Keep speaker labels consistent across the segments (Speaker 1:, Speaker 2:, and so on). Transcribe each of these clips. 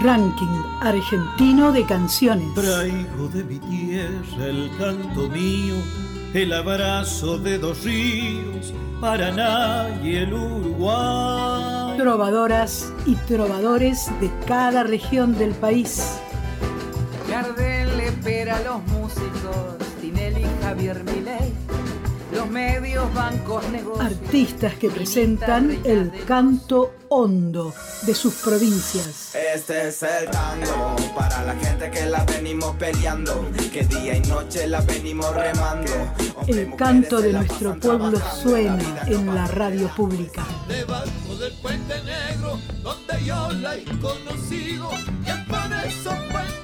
Speaker 1: Ranking argentino de canciones.
Speaker 2: Traigo de mi tierra el canto mío, el abrazo de dos ríos, Paraná y el Uruguay.
Speaker 1: Trovadoras y trovadores de cada región del país.
Speaker 3: Gardel le espera a los músicos, Tinelli, Javier Milei los medios, bancos, negocios.
Speaker 1: Artistas que presentan el canto hondo de sus provincias.
Speaker 4: Este es el tango para la gente que la venimos peleando, que día y noche la venimos remando.
Speaker 1: El canto de nuestro pueblo suena en la radio pública.
Speaker 5: Debajo del puente negro, donde yo la he conocido, y es por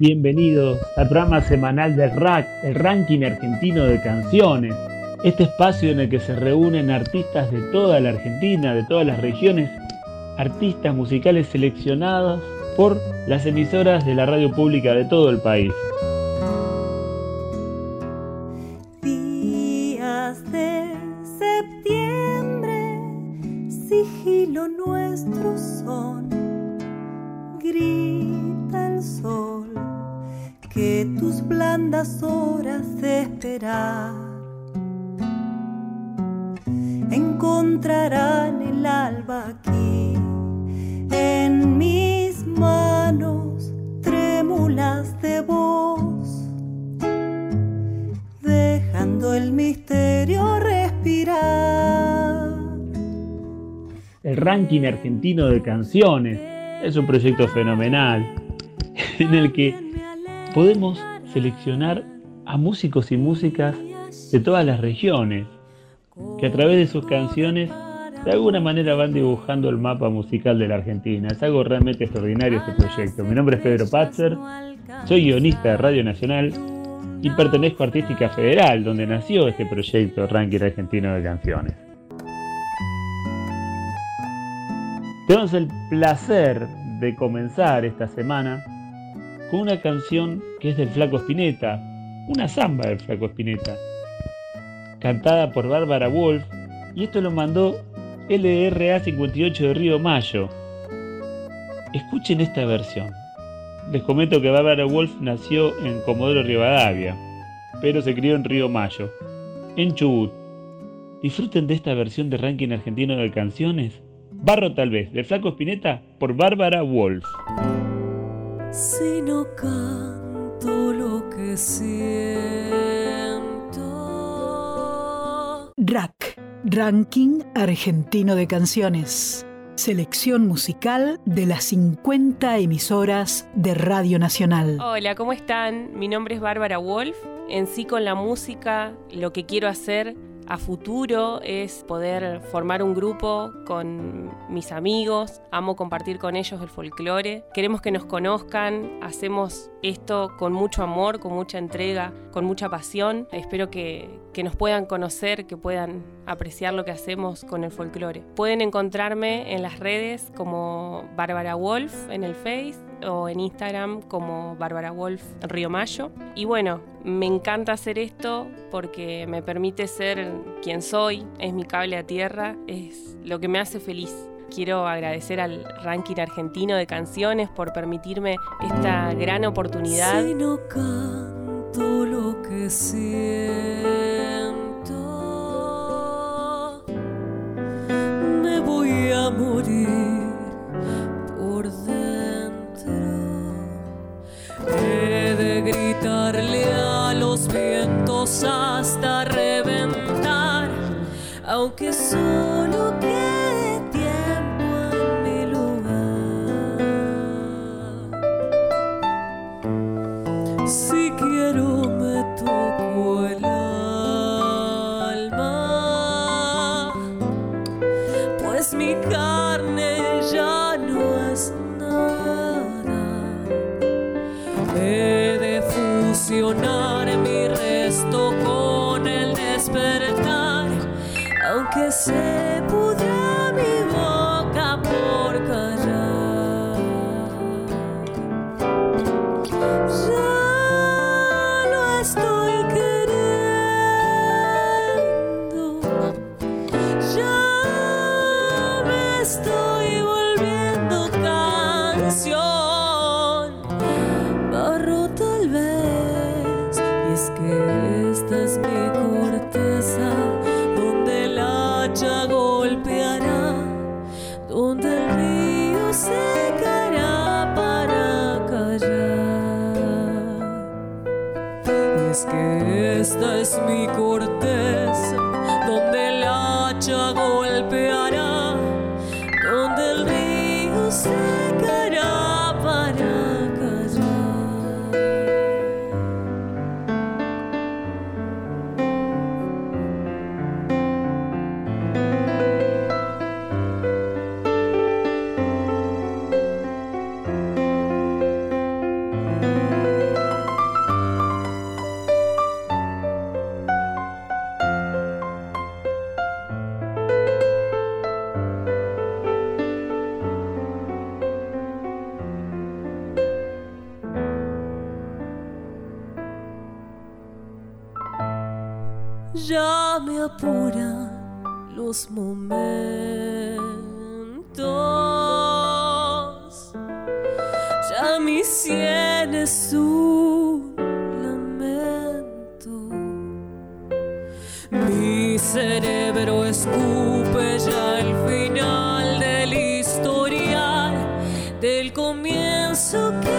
Speaker 6: Bienvenidos al programa semanal del RAC, el ranking argentino de canciones. Este espacio en el que se reúnen artistas de toda la Argentina, de todas las regiones, artistas musicales seleccionados por las emisoras de la radio pública de todo el país.
Speaker 7: Días de septiembre, sigilo nuestro son, grita el sol que tus blandas horas de esperar encontrarán el alba aquí. En mis manos trémulas de voz dejando el misterio respirar.
Speaker 6: El ranking argentino de canciones es un proyecto fenomenal en el que podemos seleccionar a músicos y músicas de todas las regiones, que a través de sus canciones de alguna manera van dibujando el mapa musical de la Argentina. Es algo realmente extraordinario este proyecto. Mi nombre es Pedro Patzer, soy guionista de Radio Nacional y pertenezco a Artística Federal, donde nació este proyecto Ranking Argentino de Canciones. Tenemos el placer de comenzar esta semana con una canción que es del Flaco Espineta, una samba del Flaco Espineta, cantada por Bárbara Wolf, y esto lo mandó LRA 58 de Río Mayo. Escuchen esta versión. Les comento que Bárbara Wolf nació en Comodoro Rivadavia, pero se crió en Río Mayo, en Chubut. Disfruten de esta versión de ranking argentino de canciones. Barro tal vez, del Flaco Espineta por Bárbara Wolf
Speaker 7: si no canto lo que siento.
Speaker 1: RAC, Ranking Argentino de Canciones. Selección musical de las 50 emisoras de Radio Nacional.
Speaker 8: Hola, ¿cómo están? Mi nombre es Bárbara Wolf. En sí con la música lo que quiero hacer a futuro es poder formar un grupo con mis amigos, amo compartir con ellos el folclore, queremos que nos conozcan, hacemos esto con mucho amor, con mucha entrega, con mucha pasión, espero que, que nos puedan conocer, que puedan apreciar lo que hacemos con el folclore. Pueden encontrarme en las redes como Bárbara Wolf en el Face o en Instagram como Bárbara Wolf Río Mayo. Y bueno, me encanta hacer esto porque me permite ser quien soy, es mi cable a tierra, es lo que me hace feliz. Quiero agradecer al ranking argentino de canciones por permitirme esta gran oportunidad.
Speaker 7: Si no canto lo que siento, me voy a morir De gritarle a los vientos hasta reventar, aunque solo aunque se pudra mi boca por cerebro escupe ya el final del historial, del comienzo que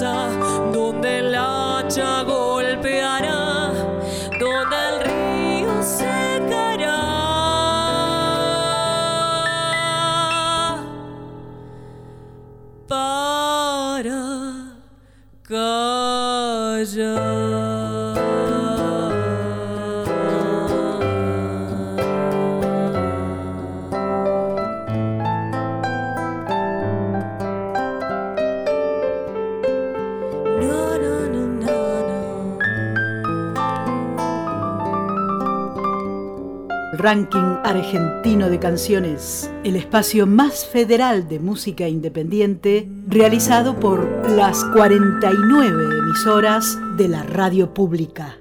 Speaker 7: donde el hacha golpeará, donde el río secará. Para callar.
Speaker 3: Ranking Argentino de Canciones, el espacio más federal de música independiente, realizado por las 49 emisoras de la radio pública.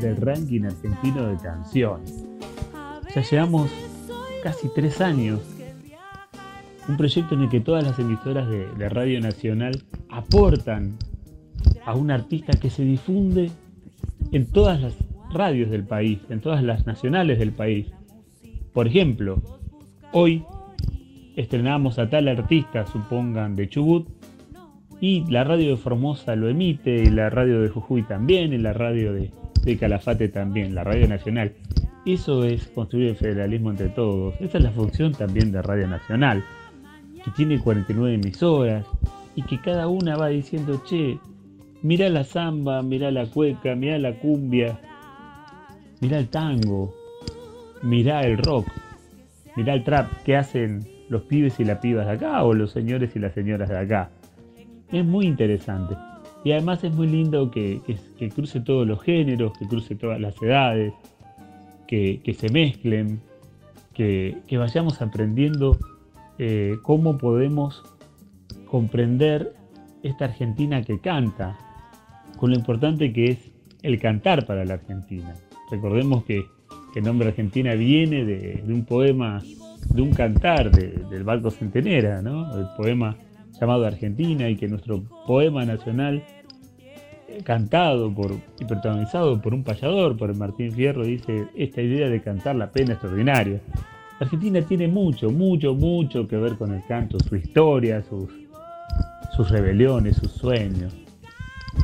Speaker 6: Del ranking argentino de canciones? Ya llevamos casi tres años. Un proyecto en el que todas las emisoras de, de Radio Nacional aportan a un artista que se difunde en todas las radios del país, en todas las nacionales del país. Por ejemplo, hoy estrenamos a tal artista, supongan de Chubut, y la radio de Formosa lo emite, y la radio de Jujuy también, y la radio de, de Calafate también, la radio nacional. Eso es construir el federalismo entre todos. Esa es la función también de Radio Nacional, que tiene 49 emisoras y que cada una va diciendo, che, mirá la samba, mirá la cueca, mirá la cumbia, mirá el tango, mirá el rock, mirá el trap que hacen los pibes y las pibas de acá o los señores y las señoras de acá. es muy interesante. Y además es muy lindo que, cruce todos los géneros, que cruce todas las edades, que, se mezclen, que, vayamos aprendiendo eh, cómo podemos comprender esta Argentina que canta, con lo importante que es el cantar para la Argentina. Recordemos que, el nombre Argentina viene de, un poema, de un cantar del Barco Centenera, ¿no? el poema llamado Argentina y que nuestro poema nacional eh, cantado por, y protagonizado por un payador, por Martín Fierro, dice esta idea de cantar la pena extraordinaria. Argentina tiene mucho, mucho, mucho que ver con el canto, su historia, sus, sus rebeliones, sus sueños.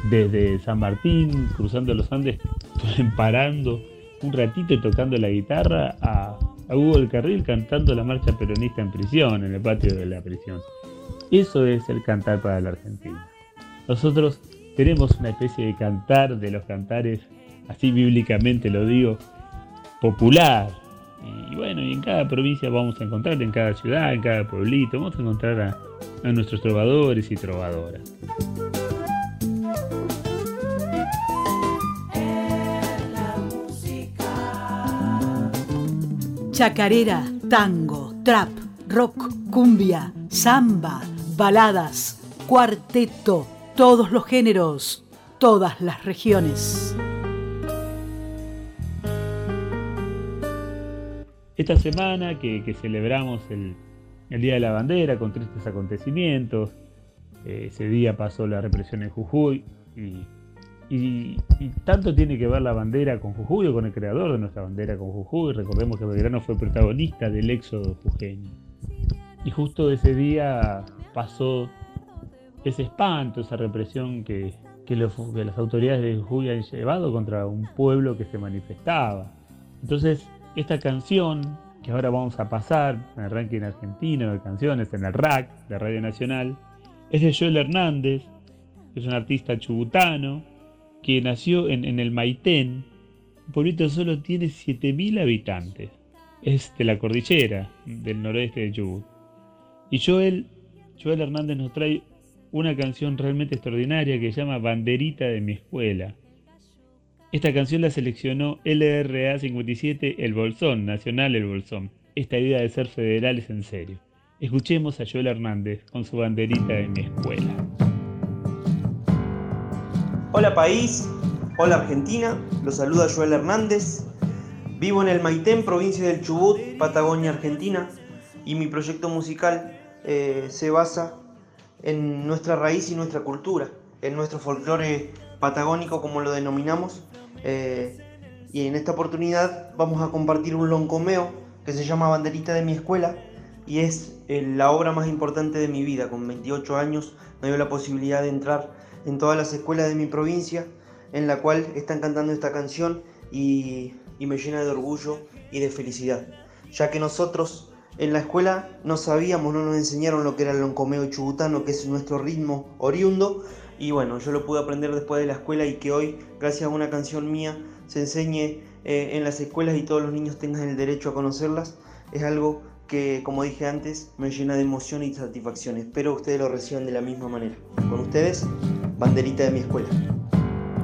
Speaker 6: Desde San Martín, cruzando los Andes, parando un ratito y tocando la guitarra, a, a Hugo del Carril cantando la marcha peronista en prisión, en el patio de la prisión. Eso es el cantar para la Argentina. Nosotros tenemos una especie de cantar de los cantares, así bíblicamente lo digo, popular. Y bueno, y en cada provincia vamos a encontrar, en cada ciudad, en cada pueblito, vamos a encontrar a, a nuestros trovadores y trovadoras.
Speaker 1: Chacarera, tango, trap, rock, cumbia, samba, baladas, cuarteto, todos los géneros, todas las regiones.
Speaker 6: Esta semana que, celebramos el, Día de la Bandera con tristes acontecimientos, eh, ese día pasó la represión en Jujuy y, tanto tiene que ver la bandera con Jujuy o con el creador de nuestra bandera con Jujuy. Recordemos que Belgrano fue protagonista del éxodo jujeño. Y justo ese día pasó ese espanto, esa represión que, las autoridades de Jujuy han llevado contra un pueblo que se manifestaba. Entonces, esta canción que ahora vamos a pasar en el ranking argentino de canciones, en el RAC de Radio Nacional, es de Joel Hernández, que es un artista chubutano, que nació en, el Maitén. Un pueblito solo tiene 7.000 habitantes. Es de la cordillera del noroeste de Chubut. Y Joel, Joel Hernández nos trae una canción realmente extraordinaria que se llama Banderita de mi escuela. Esta canción la seleccionó LRA 57 El Bolsón, Nacional El Bolsón. Esta idea de ser federal es en serio. Escuchemos a Joel Hernández con su banderita de mi escuela.
Speaker 9: Hola país, hola Argentina, los saluda Joel Hernández. Vivo en el Maitén, provincia del Chubut, Patagonia, Argentina, y mi proyecto musical eh, se basa en nuestra raíz y nuestra cultura, en nuestro folclore patagónico como lo denominamos. Eh, y en esta oportunidad vamos a compartir un loncomeo que se llama Banderita de mi escuela y es eh, la obra más importante de mi vida. Con 28 años me dio la posibilidad de entrar en todas las escuelas de mi provincia en la cual están cantando esta canción y, y me llena de orgullo y de felicidad, ya que nosotros en la escuela no sabíamos, no nos enseñaron lo que era el loncomeo chubutano, que es nuestro ritmo oriundo. Y bueno, yo lo pude aprender después de la escuela y que hoy, gracias a una canción mía, se enseñe eh, en las escuelas y todos los niños tengan el derecho a conocerlas. Es algo que, como dije antes, me llena de emoción y satisfacción. Espero que ustedes lo reciban de la misma manera. Con ustedes, banderita de mi escuela.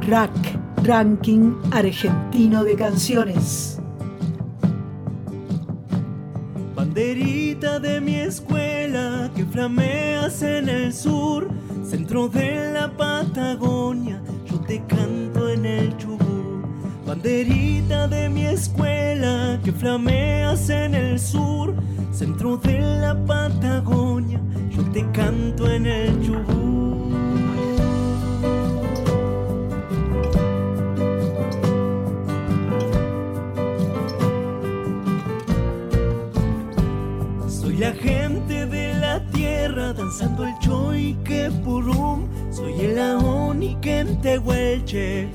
Speaker 1: Rack, Ranking Argentino de Canciones.
Speaker 10: Banderita de mi escuela que flameas en el sur, centro de la Patagonia, yo te canto en el Chubut. Banderita de mi escuela que flameas en el sur, centro de la Patagonia, yo te canto en el Chubut. Tehuelche,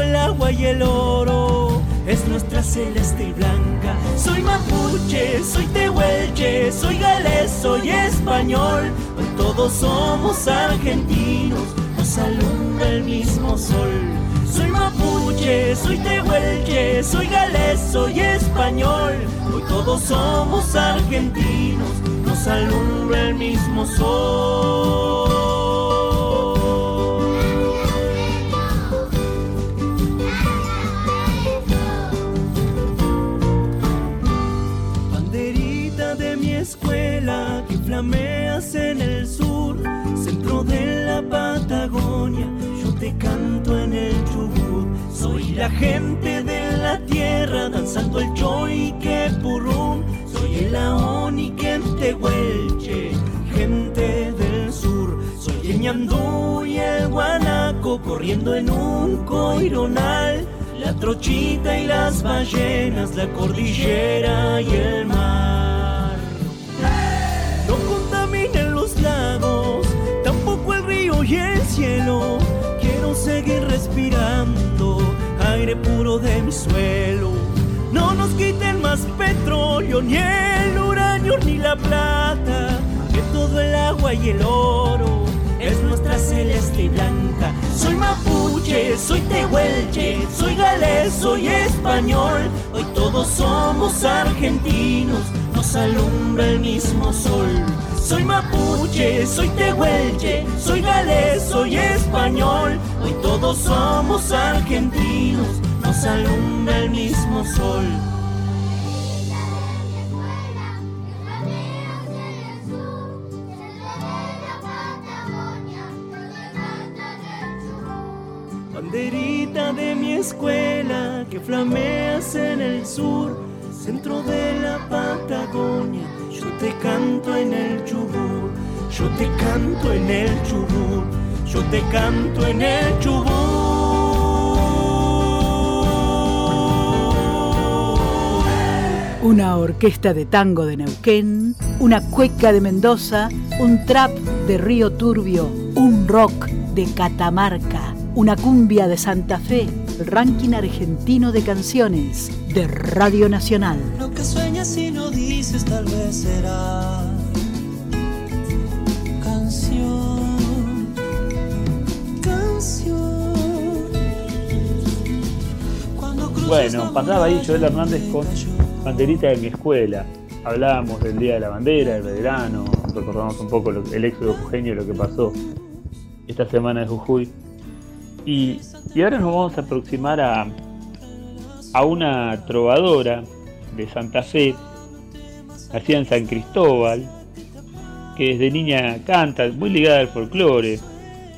Speaker 10: el agua y el oro es nuestra celeste y blanca. Soy mapuche, soy tehuelche, soy galés, soy español. Hoy todos somos argentinos, nos alumbra el mismo sol. Soy mapuche, soy tehuelche, soy galés, soy español. Hoy todos somos argentinos, nos alumbra el mismo sol. La gente de la tierra danzando el choy que purrum. Soy el aoni que en Tehuelche, gente del sur. Soy el ñandú y el guanaco corriendo en un coironal. La trochita y las ballenas, la cordillera y el mar. No contaminen los lagos, tampoco el río y el cielo. Quiero seguir respirando aire puro de mi suelo. No nos quiten más petróleo, ni el uranio, ni la plata, que todo el agua y el oro es nuestra celeste y blanca. Soy mapuche, soy tehuelche, soy galés, soy español. Hoy todos somos argentinos, nos alumbra el mismo sol. Soy mapuche, soy tehuelche, soy galés, soy español. Hoy todos somos argentinos, nos alumbra el mismo sol. Banderita de mi escuela que flameas en el sur, centro de la Patagonia. Yo te canto en el Chubut, yo te canto en el Chubut, yo te canto en el Chubut.
Speaker 1: Una orquesta de tango de Neuquén, una cueca de Mendoza, un trap de Río Turbio, un rock de Catamarca, una cumbia de Santa Fe, el ranking argentino de canciones de Radio Nacional.
Speaker 11: Lo que sueñas y no dices tal vez será canción, canción.
Speaker 6: Bueno, pasaba ahí Joel Hernández con Banderita de mi escuela. Hablábamos del Día de la Bandera, del verano, recordamos un poco lo- el éxodo jujeño y lo que pasó esta semana de Jujuy. Y, ahora nos vamos a aproximar a, a una trovadora de Santa Fe, nacida en San Cristóbal, que desde niña canta, muy ligada al folclore.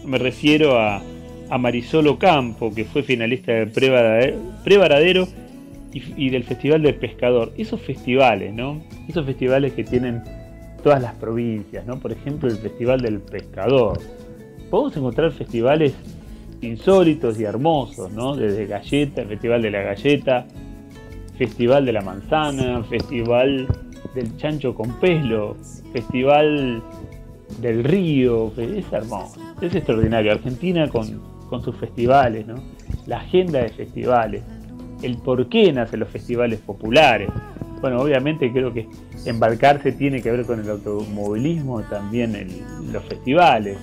Speaker 6: Me refiero a, a Marisol Ocampo, que fue finalista del Prevarade- Prevaradero y, y del Festival del Pescador. Esos festivales, ¿no? Esos festivales que tienen todas las provincias, ¿no? Por ejemplo, el Festival del Pescador. Podemos encontrar festivales insólitos y hermosos, ¿no? Desde Galleta, Festival de la Galleta, Festival de la Manzana, Festival del Chancho con Pelo, Festival del Río, es hermoso, es extraordinario. Argentina con, con sus festivales, ¿no? La agenda de festivales, el por qué nacen los festivales populares. Bueno, obviamente creo que embarcarse tiene que ver con el automovilismo, también el- los festivales,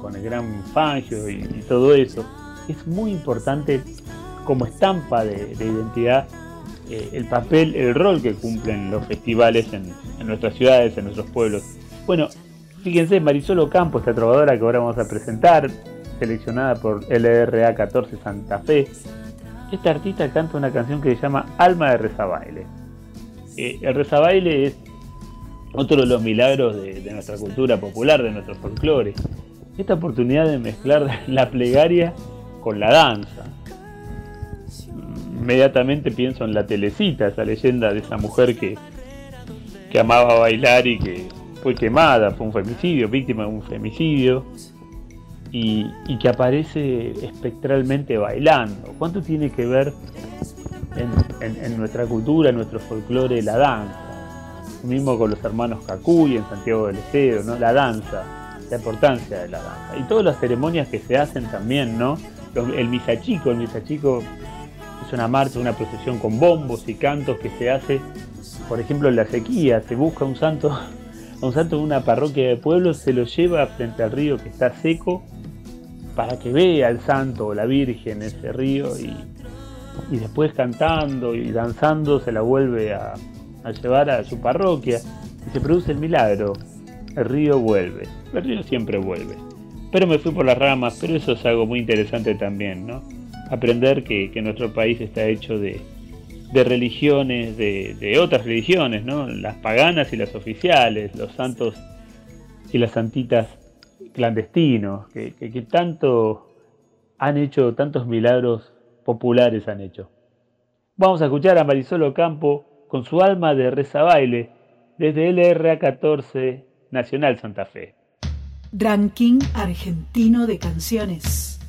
Speaker 6: con, el gran Fangio y, todo eso. Es muy importante como estampa de, de identidad eh, el papel, el rol que cumplen los festivales en, nuestras ciudades, en nuestros pueblos. Bueno, fíjense, Marisol Ocampo, esta trovadora que ahora vamos a presentar, seleccionada por LRA 14 Santa Fe, esta artista canta una canción que se llama Alma de Rezabaile. Eh, el rezabaile es otro de los milagros de, de nuestra cultura popular, de nuestro folclore. Esta oportunidad de mezclar la plegaria con la danza. Inmediatamente pienso en la telecita, esa leyenda de esa mujer que, que amaba bailar y que fue quemada, fue un femicidio, víctima de un femicidio. y, que aparece espectralmente bailando. ¿Cuánto tiene que ver en, nuestra cultura, en nuestro folclore, la danza? Lo mismo con los hermanos Cacuy en Santiago del Estero, ¿no? La danza, la importancia de la danza. Y todas las ceremonias que se hacen también, ¿no? El misachico, el misachico es una marcha, una procesión con bombos y cantos que se hace, por ejemplo, en la sequía, se busca un santo, un santo en una parroquia de pueblo, se lo lleva frente al río que está seco para que vea el santo o la virgen ese río y, después cantando y danzando se la vuelve a, llevar a su parroquia y se produce el milagro. El río vuelve, el río siempre vuelve. Pero me fui por las ramas, pero eso es algo muy interesante también, ¿no? Aprender que, nuestro país está hecho de, religiones, de, otras religiones, ¿no? Las paganas y las oficiales, los santos y las santitas clandestinos, que, tanto han hecho, tantos milagros populares han hecho. Vamos a escuchar a Marisol Ocampo con su alma de reza baile desde LRA 14 Nacional Santa Fe.
Speaker 1: Ranking argentino de canciones.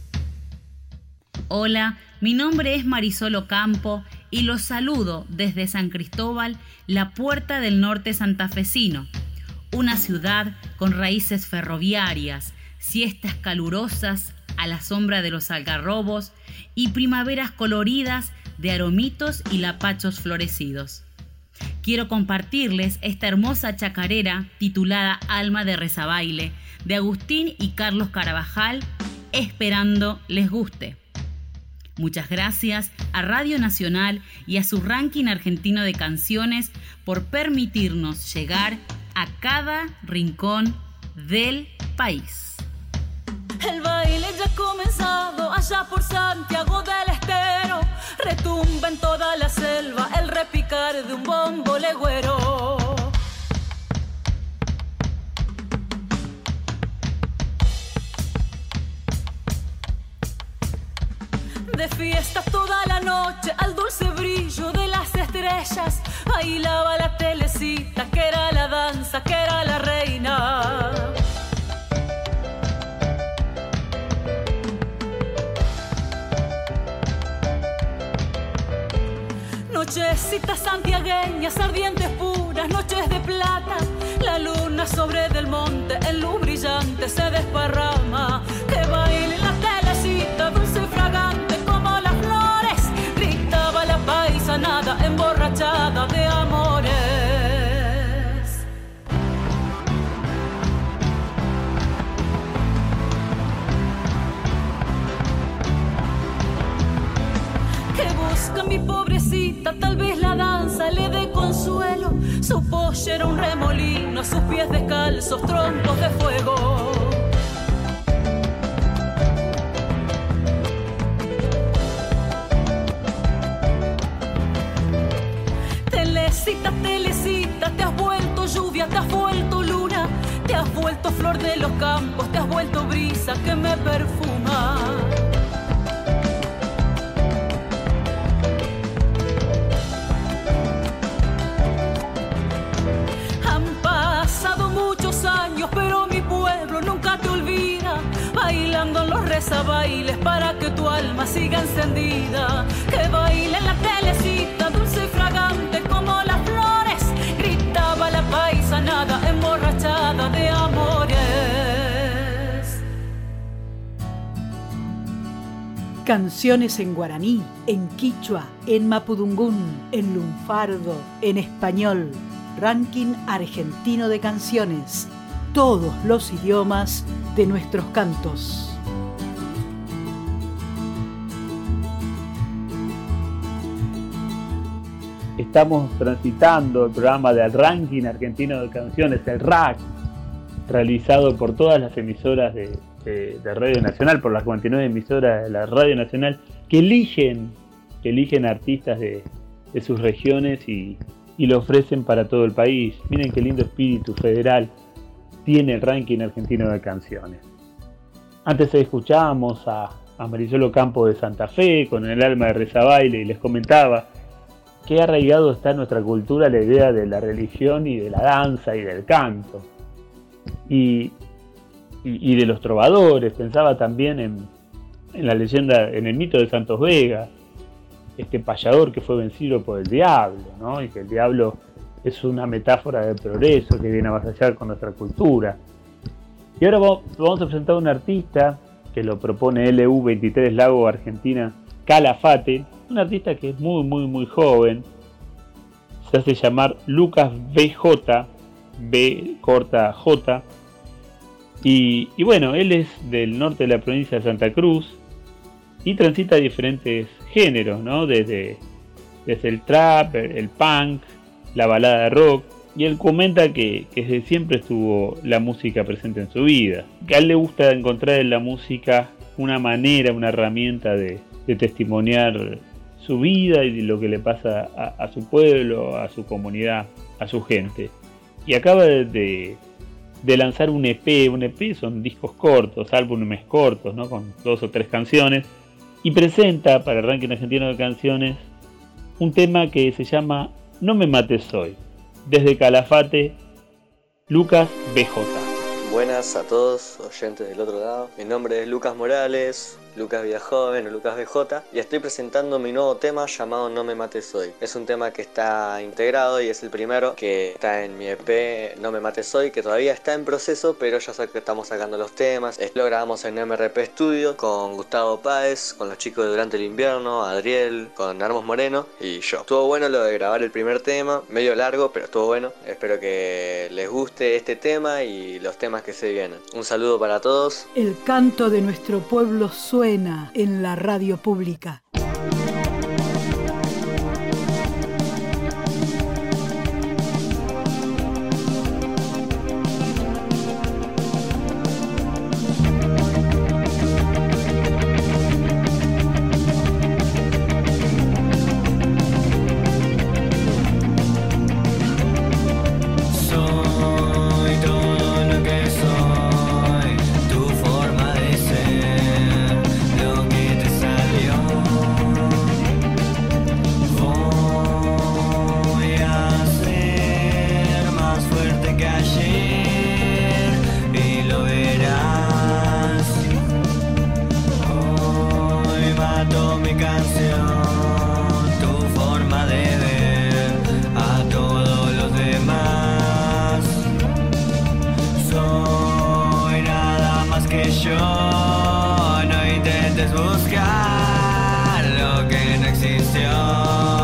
Speaker 12: Hola, mi nombre es Marisol Ocampo y los saludo desde San Cristóbal, la puerta del norte santafesino una ciudad con raíces ferroviarias, siestas calurosas a la sombra de los algarrobos y primaveras coloridas de aromitos y lapachos florecidos. Quiero compartirles esta hermosa chacarera titulada Alma de Rezabaile de Agustín y Carlos Carabajal, esperando les guste. Muchas gracias a Radio Nacional y a su ranking argentino de canciones por permitirnos llegar a cada rincón del país.
Speaker 13: El baile ya ha comenzado allá por Santiago del Estero. Retumba en toda de un bombo legüero. de fiesta toda la noche al dulce brillo de las estrellas. Bailaba la telecita, que era la danza, que era la reina. Nochecitas santiagueñas, ardientes puras, noches de plata. La luna sobre del monte, en luz brillante se desparrama. Que baile Un remolino, sus pies descalzos, troncos de fuego. Telecita, telecita, te has vuelto lluvia, te has vuelto luna, te has vuelto flor de los campos, te has vuelto brisa que me perfuma. Los rezabailes para que tu alma siga encendida, que baile en la telecita dulce y fragante como las flores, gritaba la paisanada emborrachada de amores.
Speaker 1: Canciones en guaraní, en quichua, en mapudungún, en lunfardo, en español. Ranking argentino de canciones. Todos los idiomas de nuestros cantos.
Speaker 6: Estamos transitando el programa del ranking argentino de canciones, el RAC, realizado por todas las emisoras de, Radio Nacional, por las 49 emisoras de la Radio Nacional, que eligen, que eligen artistas de, sus regiones y, lo ofrecen para todo el país. Miren qué lindo espíritu federal tiene el ranking argentino de canciones. Antes escuchábamos a, a Marisol Campo de Santa Fe con el alma de Rezabaile y les comentaba qué arraigado está en nuestra cultura la idea de la religión y de la danza y del canto. Y, y, de los trovadores, pensaba también en, en, la leyenda, en el mito de Santos Vega, este payador que fue vencido por el diablo, ¿no? y que el diablo es una metáfora de progreso que viene a avasallar con nuestra cultura. Y ahora vamos a presentar a un artista que lo propone LU23 Lago Argentina, Calafate, un artista que es muy, muy, muy joven. Se hace llamar Lucas BJ, B corta J. Y, bueno, él es del norte de la provincia de Santa Cruz y transita diferentes géneros, ¿no? Desde, desde el trap, el punk, la balada rock. Y él comenta que, desde siempre estuvo la música presente en su vida. Que a él le gusta encontrar en la música una manera, una herramienta de, testimoniar su vida y lo que le pasa a, su pueblo, a su comunidad, a su gente. Y acaba de, lanzar un EP, un EP son discos cortos, álbumes cortos, ¿no? con dos o tres canciones, y presenta para el ranking argentino de canciones un tema que se llama No me mates hoy, desde Calafate, Lucas BJ.
Speaker 14: Buenas a todos, oyentes del otro lado. Mi nombre es Lucas Morales, Lucas Villajoven o Lucas BJ y estoy presentando mi nuevo tema llamado No me mates hoy. Es un tema que está integrado y es el primero que está en mi EP No me mates hoy que todavía está en proceso pero ya sé que estamos sacando los temas. Lo grabamos en MRP Studio con Gustavo Páez, con los chicos de Durante el Invierno, Adriel, con Armos Moreno y yo. Estuvo bueno lo de grabar el primer tema, medio largo pero estuvo bueno. Espero que les guste este tema y los temas que se vienen. Un saludo para todos.
Speaker 1: El canto de nuestro pueblo suena en la radio pública. lo que no existió.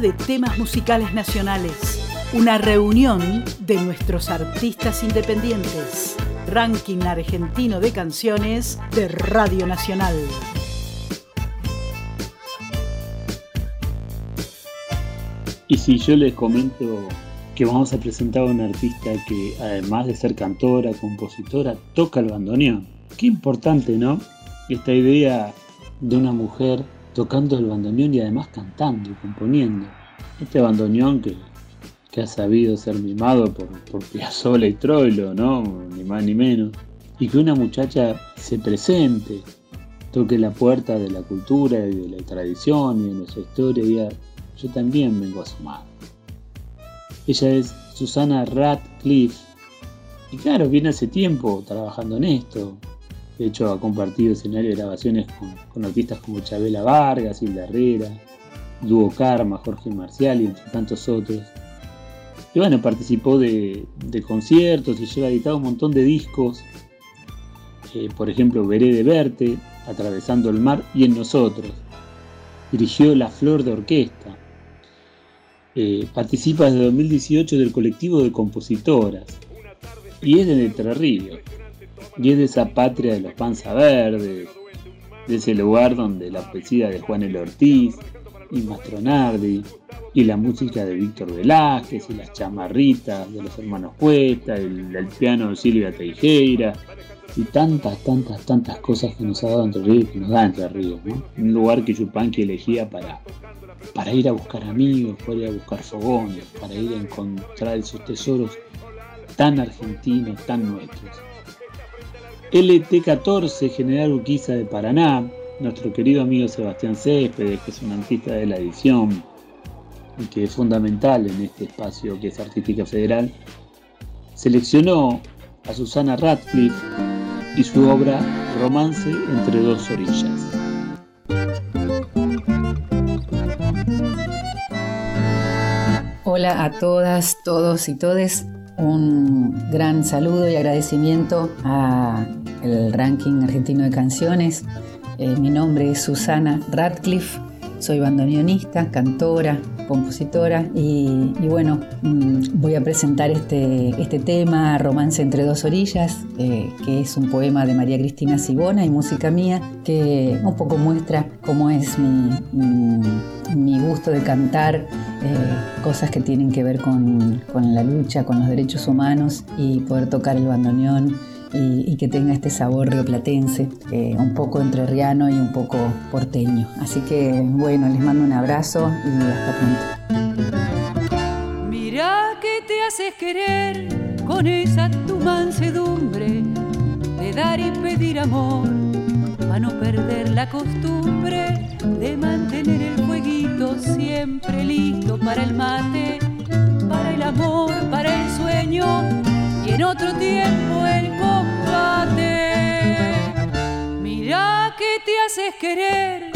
Speaker 1: De temas musicales nacionales. Una reunión de nuestros artistas independientes. Ranking argentino de canciones de Radio Nacional.
Speaker 6: Y si yo les comento que vamos a presentar a una artista que además de ser cantora, compositora, toca el bandoneón. Qué importante, ¿no? Esta idea de una mujer tocando el bandoneón y además cantando y componiendo. Este bandoneón que, ha sabido ser mimado por, por Piazzolla y Troilo, ¿no? Ni más ni menos. Y que una muchacha se presente, toque la puerta de la cultura y de la tradición y de nuestra historia y diga, yo también vengo a sumar. Ella es Susana Radcliffe. Y claro, viene hace tiempo trabajando en esto. De hecho, ha compartido escenario de grabaciones con, artistas como Chabela Vargas, Hilda Herrera, Dúo Karma, Jorge Marcial y entre tantos otros. Y bueno, participó de, conciertos y lleva editado un montón de discos. Eh, por ejemplo, Veré de Verte, Atravesando el Mar y En Nosotros. Dirigió La Flor de Orquesta. Eh, participa desde 2018 del colectivo de compositoras y es de Entre Ríos. Y es de esa patria de los panza verdes, de ese lugar donde la poesía de Juan El Ortiz y Mastronardi y la música de Víctor Velázquez y las chamarritas de los hermanos Cuesta, el, el piano de Silvia Teijeira y tantas, tantas, tantas cosas que nos ha dado Entre Ríos, que nos da Entre Ríos, Un lugar que Yupanqui elegía para para ir a buscar amigos, para ir a buscar fogones, para ir a encontrar esos tesoros tan argentinos, tan nuestros. LT14, General Urquiza de Paraná, nuestro querido amigo Sebastián Céspedes, que es un artista de la edición y que es fundamental en este espacio que es Artística Federal, seleccionó a Susana Radcliffe y su obra Romance entre dos orillas.
Speaker 15: Hola a todas, todos y todes. Un gran saludo y agradecimiento a el ranking argentino de canciones. Eh, mi nombre es Susana Radcliffe, soy bandoneonista, cantora, compositora y, bueno, mm, voy a presentar este, este tema, Romance entre dos orillas, eh, que es un poema de María Cristina Sibona y música mía, que un poco muestra cómo es mi, gusto de cantar eh, cosas que tienen que ver con, con la lucha, con los derechos humanos y poder tocar el bandoneón y, que tenga este sabor rioplatense, eh, un poco entrerriano y un poco porteño. Así que bueno, les mando un abrazo y hasta
Speaker 13: pronto. Mira que te haces querer con esa tu mansedumbre de dar y pedir amor, para no perder la costumbre de mantener el fueguito siempre listo para el mate, para el amor, para el sueño y en otro tiempo el combate. Mira que te haces querer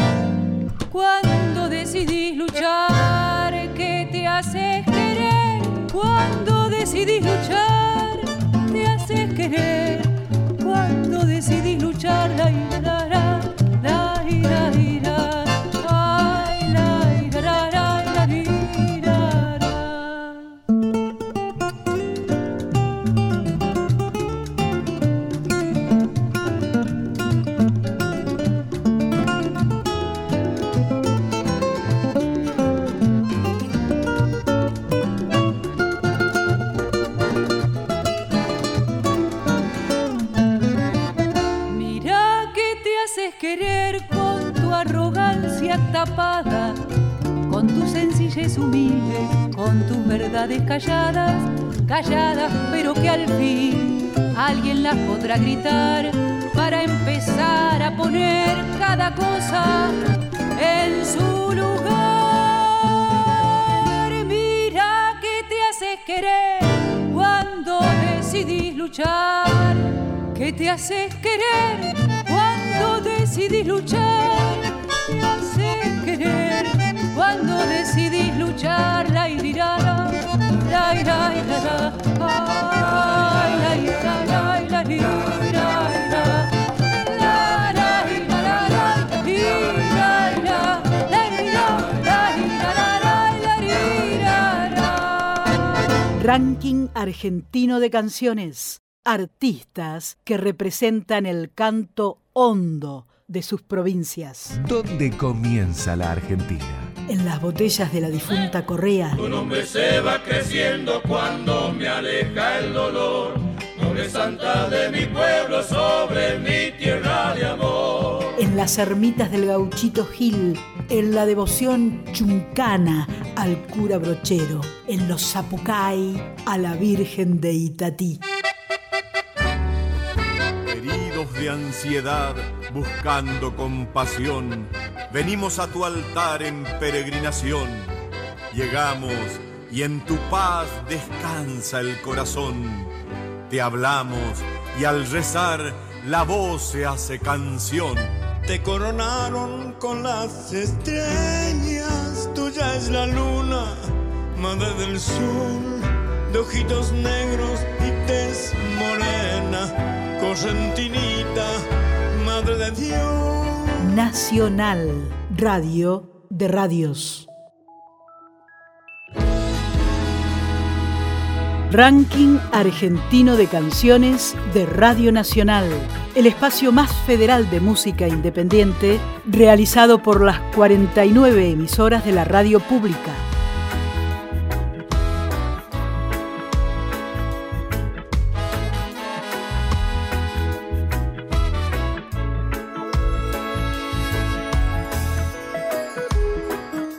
Speaker 13: cuando decidís luchar, que te haces querer cuando decidís luchar, te haces querer cuando decidís luchar, la tapada, con tu sencillez humilde, con tus verdades calladas, calladas, pero que al fin alguien las podrá gritar para empezar a poner cada cosa en su lugar. Mira que te haces querer cuando decidís luchar, que te haces querer cuando decidís luchar
Speaker 1: Ranking argentino de canciones. Artistas que representan el canto hondo de sus provincias.
Speaker 16: ¿Dónde comienza la Argentina?
Speaker 1: En las botellas de la difunta Correa.
Speaker 5: Tu nombre se va creciendo cuando me aleja el dolor. Noble santa de mi pueblo sobre mi tierra de amor.
Speaker 1: En las ermitas del gauchito Gil. En la devoción chuncana al cura brochero. En los zapucay a la Virgen de Itatí.
Speaker 17: Ansiedad, buscando compasión, venimos a tu altar en peregrinación. Llegamos y en tu paz descansa el corazón. Te hablamos y al rezar la voz se hace canción.
Speaker 10: Te coronaron con las estrellas, tuya es la luna, madre del sol, de ojitos negros y tez morena, correntinita, madre de Dios.
Speaker 1: Nacional, radio de radios. Ranking argentino de canciones de Radio Nacional, el espacio más federal de música independiente realizado por las 49 emisoras de la radio pública.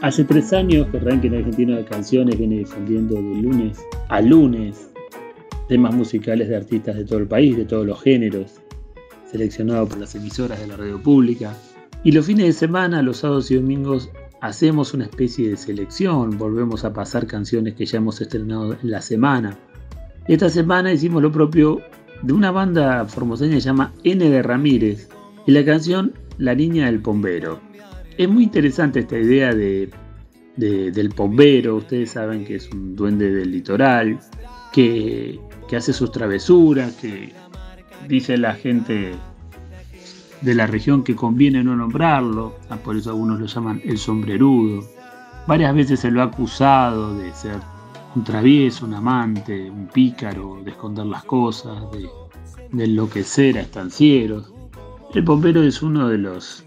Speaker 6: Hace tres años que Ranking Argentino de Canciones viene difundiendo de lunes a lunes temas musicales de artistas de todo el país, de todos los géneros, seleccionados por las emisoras de la radio pública. Y los fines de semana, los sábados y domingos, hacemos una especie de selección, volvemos a pasar canciones que ya hemos estrenado en la semana. Y esta semana hicimos lo propio de una banda formoseña que se llama N de Ramírez y la canción La Niña del Pombero. Es muy interesante esta idea de, de- del pombero, ustedes saben que es un duende del litoral, que, que hace sus travesuras, que dice la gente de la región que conviene no nombrarlo, ah, por eso algunos lo llaman el sombrerudo. Varias veces se lo ha acusado de ser un travieso, un amante, un pícaro, de esconder las cosas, de, de enloquecer a estancieros. El pombero es uno de los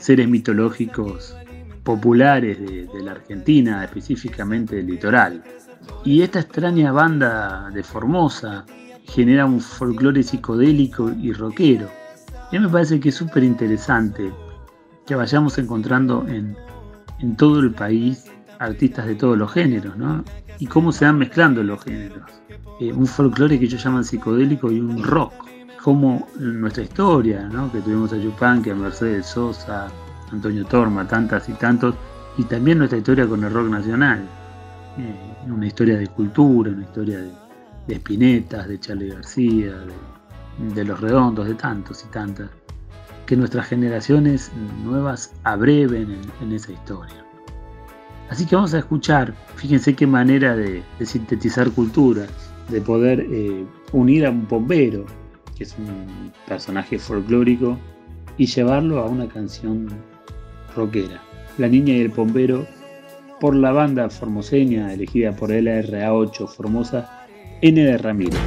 Speaker 6: seres mitológicos populares de, la Argentina, específicamente del litoral. Y esta extraña banda de Formosa genera un folclore psicodélico y rockero. Y me parece que es súper interesante que vayamos encontrando en, en todo el país artistas de todos los géneros, ¿no? Y cómo se van mezclando los géneros. Eh, un folclore que ellos llaman psicodélico y un rock. Como nuestra historia, ¿no? Que tuvimos a Yupanqui, a Mercedes Sosa, Antonio Torma, tantas y tantos. Y también nuestra historia con el rock nacional. Eh, una historia de cultura, una historia de, de Spinetas, de Charlie García, de, Los Redondos, de tantos y tantas. Que nuestras generaciones nuevas abreven en, esa historia. Así que vamos a escuchar, fíjense qué manera de, sintetizar culturas, de poder eh, unir a un bombero, que es un personaje folclórico, y llevarlo a una canción rockera. La Niña y el Bombero, por la banda formoseña elegida por LRA8 Formosa, N de Ramírez.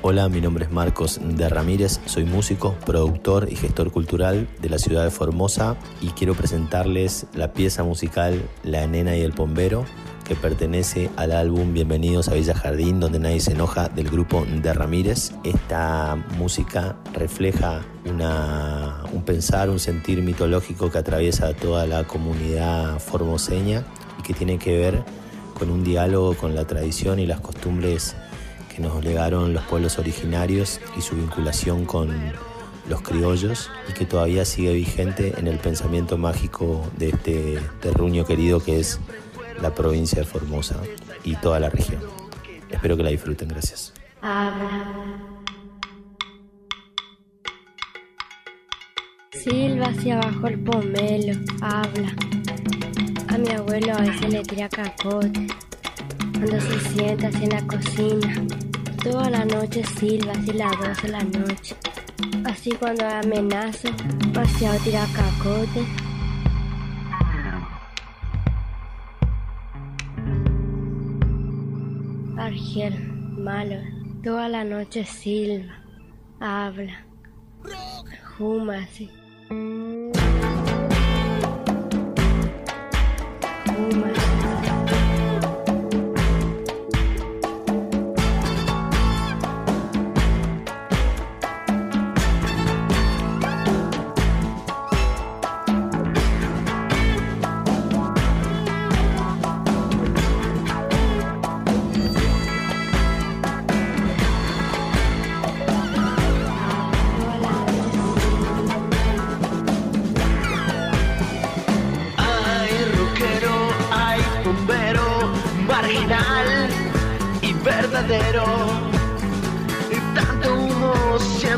Speaker 18: Hola, mi nombre es Marcos de Ramírez, soy músico, productor y gestor cultural de la ciudad de Formosa y quiero presentarles la pieza musical La Nena y el Pombero que pertenece al álbum Bienvenidos a Villa Jardín donde nadie se enoja del grupo de Ramírez. Esta música refleja una, un pensar, un sentir mitológico que atraviesa toda la comunidad formoseña y que tiene que ver con un diálogo con la tradición y las costumbres que nos legaron los pueblos originarios y su vinculación con los criollos y que todavía sigue vigente en el pensamiento mágico de este terruño querido que es la provincia de Formosa y toda la región. Espero que la disfruten, gracias.
Speaker 19: Silva hacia abajo el pomelo, habla. A mi abuelo a veces le tira cacote. Cuando se sienta en la cocina. Toda la noche silba, así las 12 de la noche. Así cuando amenazo, vaciado tira fiel, malo. Toda la noche silba, habla, juma así.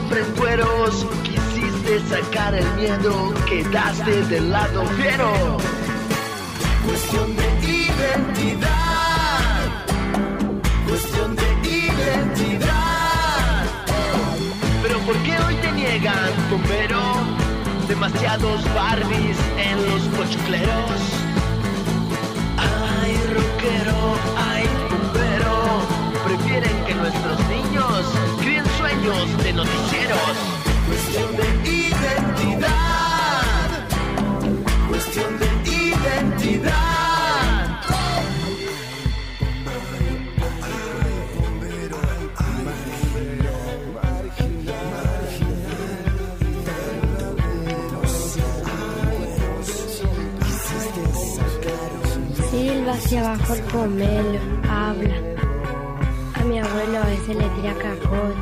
Speaker 20: Siempre quisiste sacar el miedo, quedaste del lado fiero. Cuestión de identidad, cuestión de identidad. Pero ¿por qué hoy te niegan, bombero? Demasiados Barbies en los pochocleros. Ay, rockero, ay. Prefieren que nuestros niños críen sueños de noticieros. Cuestión de identidad. Cuestión de identidad.
Speaker 19: Silba hacia abajo el pomelo, abuelo a veces le tira capote.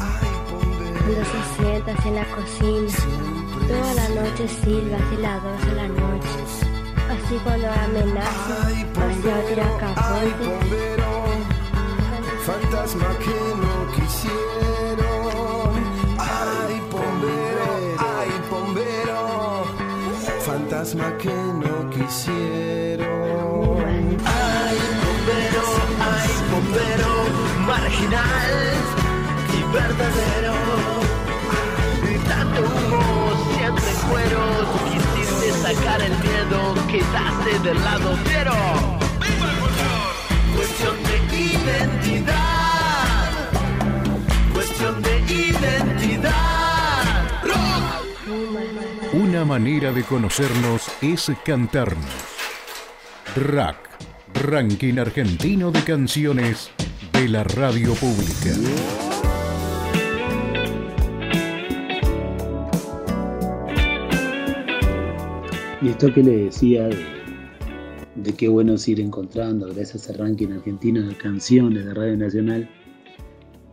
Speaker 19: Cuando se sienta en la cocina. Toda la noche silba hacia las 12 de la noche. Así cuando amenaza, hacia tira capote.
Speaker 21: Fantasma que no quisieron. Ay, bombero, ay, bombero. Fantasma que no quisieron.
Speaker 20: Marginal y verdadero. Tanto humo, siempre cueros, quisiste sacar el miedo, quedaste del lado fiero. Cuestión de identidad, cuestión de identidad. Rock.
Speaker 16: Una manera de conocernos es cantarnos. Rack, Ranking Argentino de Canciones de la Radio Pública.
Speaker 6: Y esto que le decía de, qué bueno es ir encontrando, gracias al ranking argentino de canciones de Radio Nacional,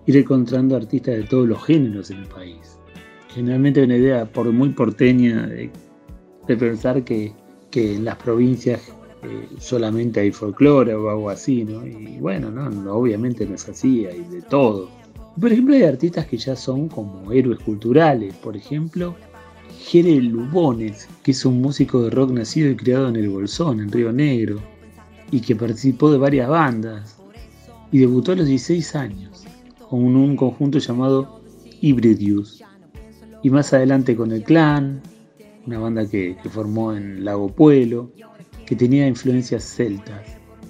Speaker 6: ir encontrando artistas de todos los géneros en el país. Generalmente una idea por muy porteña de, de pensar que, que en las provincias eh, solamente hay folclore o algo así, ¿no? Y bueno, no, obviamente no es así, hay de todo. Por ejemplo, hay artistas que ya son como héroes culturales, por ejemplo, Jere Lubones, que es un músico de rock nacido y criado en el Bolsón, en Río Negro, y que participó de varias bandas, y debutó a los 16 años, con un conjunto llamado Hybridius, y más adelante con el Clan, una banda que, que formó en Lago Pueblo, que tenía influencias celtas.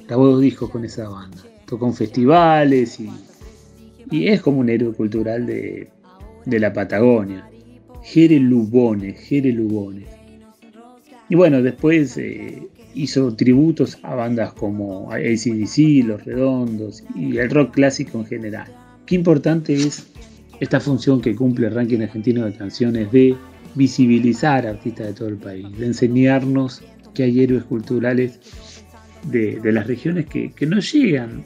Speaker 6: Grabó dos discos con esa banda, tocó en festivales y, y es como un héroe cultural de, de la Patagonia. Jere Lubones, Jere Lubones. Y bueno, después eh, hizo tributos a bandas como ACDC, Los Redondos y el rock clásico en general. Qué importante es esta función que cumple el ranking argentino de canciones de visibilizar artistas de todo el país, de enseñarnos que hay héroes culturales de, las regiones que, no llegan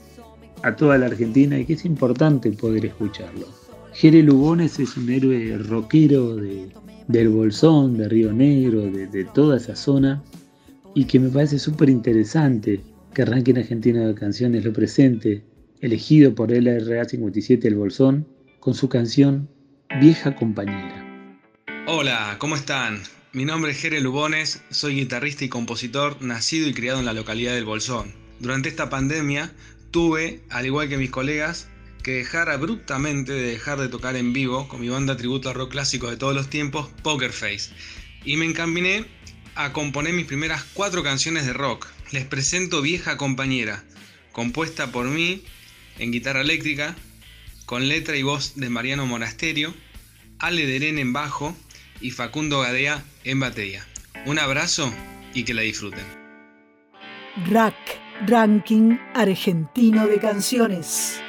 Speaker 6: a toda la Argentina y que es importante poder escucharlo. Jere Lugones es un héroe rockero de, del Bolsón, de Río Negro, de, de toda esa zona, y que me parece súper interesante que Ranking Argentino de Canciones lo presente, elegido por LRA 57 El Bolsón, con su canción Vieja Compañera.
Speaker 22: Hola, ¿cómo están? Mi nombre es Jere Lubones, soy guitarrista y compositor nacido y criado en la localidad del Bolsón. Durante esta pandemia tuve, al igual que mis colegas, que dejar abruptamente de dejar de tocar en vivo con mi banda tributo a rock clásico de todos los tiempos, Poker Face, y me encaminé a componer mis primeras cuatro canciones de rock. Les presento Vieja Compañera, compuesta por mí en guitarra eléctrica, con letra y voz de Mariano Monasterio, Ale Derén en bajo y Facundo Gadea en batería. Un abrazo y que la disfruten.
Speaker 1: Rack, Ranking Argentino de Canciones.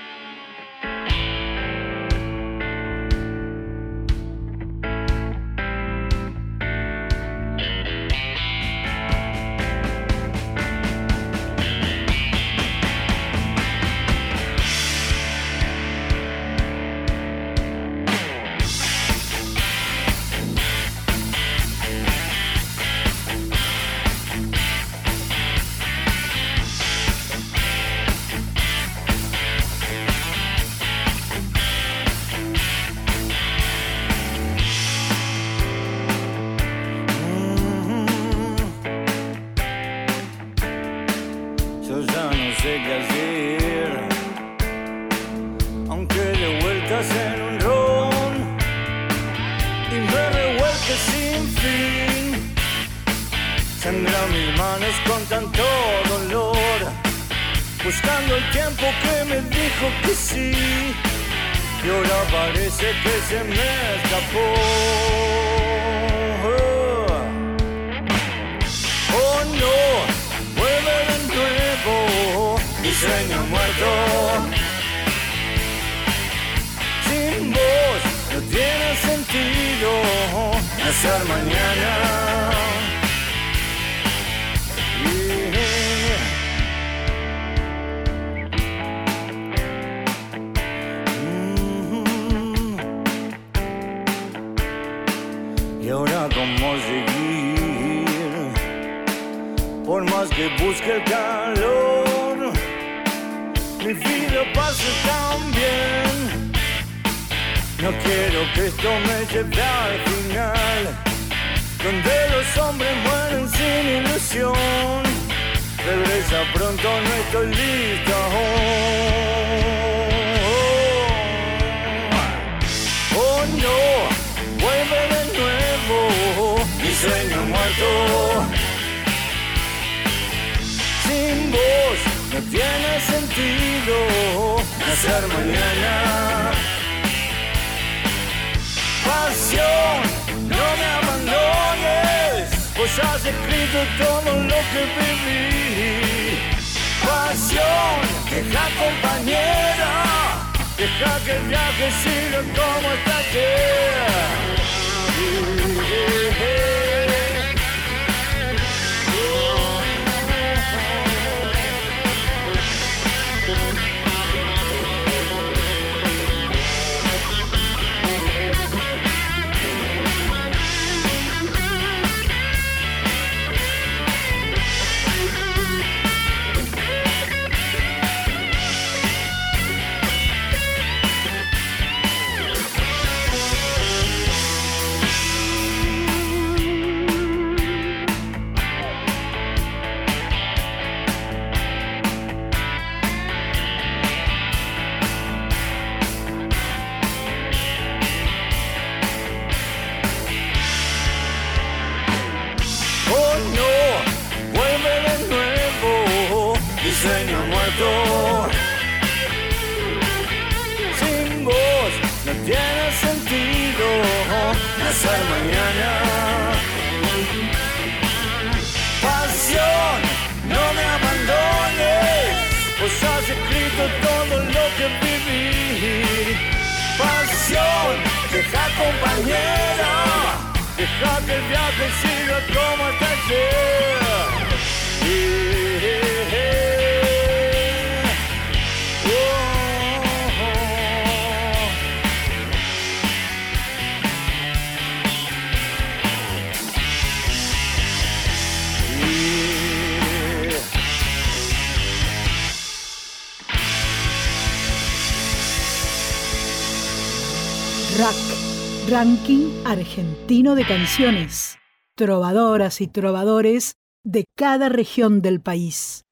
Speaker 23: Dijo que sí. Y ahora parece que se me escapó. Oh no, vuelve de nuevo mi sueño muerto. Sin vos no tiene sentido hacer mañana. Que busque el calor, mi vida pase tan bien. No quiero que esto me lleve al final, donde los hombres mueren sin ilusión. Regresa pronto, no estoy lista Oh, oh no, vuelve de nuevo, mi sueño muerto. No tiene sentido hacer mañana. Pasión, no me abandones, pues has escrito todo lo que viví. Pasión, deja compañera, deja que el viaje siga como Oh hacer mañana. Pasión, no me abandones, pues has escrito todo lo que viví. Pasión, deja compañera. Deja que el viaje siga como ayer.
Speaker 1: Ranking Argentino de Canciones. Trovadoras y trovadores de cada región del país.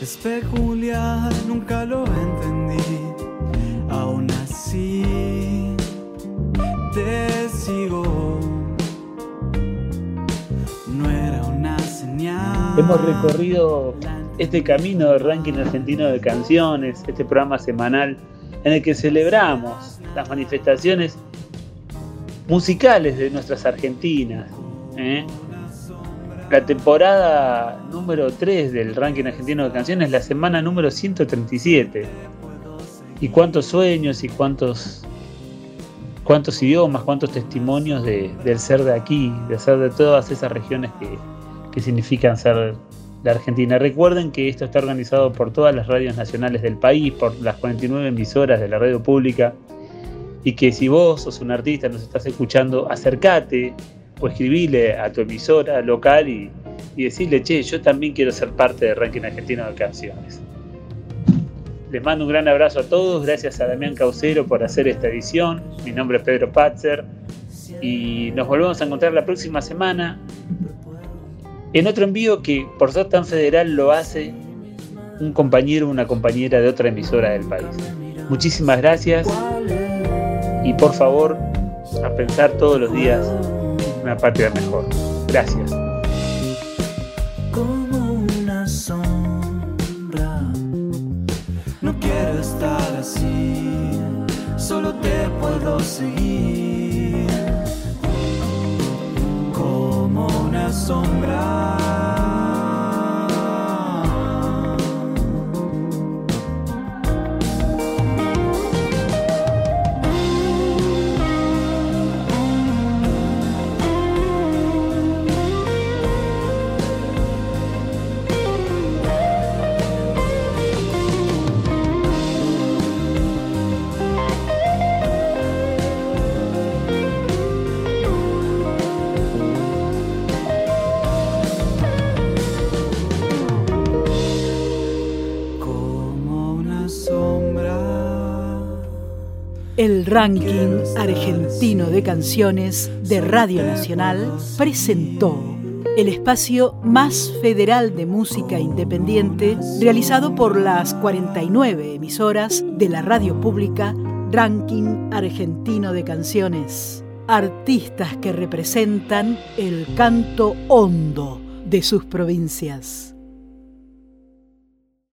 Speaker 10: Es peculiar, nunca lo entendí. Aún así, te sigo. No era una señal.
Speaker 6: Hemos recorrido este camino del ranking argentino de canciones, este programa semanal en el que celebramos las manifestaciones musicales de nuestras Argentinas. ¿eh? La temporada número 3 del ranking argentino de canciones, la semana número 137. Y cuántos sueños y cuántos cuántos idiomas, cuántos testimonios del ser de aquí, de ser de todas esas regiones que, que significan ser de Argentina. Recuerden que esto está organizado por todas las radios nacionales del país, por las 49 emisoras de la radio pública, y que si vos sos un artista, nos estás escuchando, acércate o escribile a tu emisora local y, y decirle, che, yo también quiero ser parte del ranking argentino de canciones. Les mando un gran abrazo a todos, gracias a Damián Caucero por hacer esta edición. Mi nombre es Pedro Patzer y nos volvemos a encontrar la próxima semana en otro envío que por ser tan federal lo hace un compañero o una compañera de otra emisora del país. Muchísimas gracias y por favor a pensar todos los días una patria mejor. Gracias.
Speaker 10: Como una sombra, no quiero estar así, solo te puedo seguir. Sombra.
Speaker 1: El ranking argentino de canciones de Radio Nacional presentó el espacio más federal de música independiente realizado por las 49 emisoras de la radio pública Ranking Argentino de Canciones. Artistas que representan el canto hondo de sus provincias.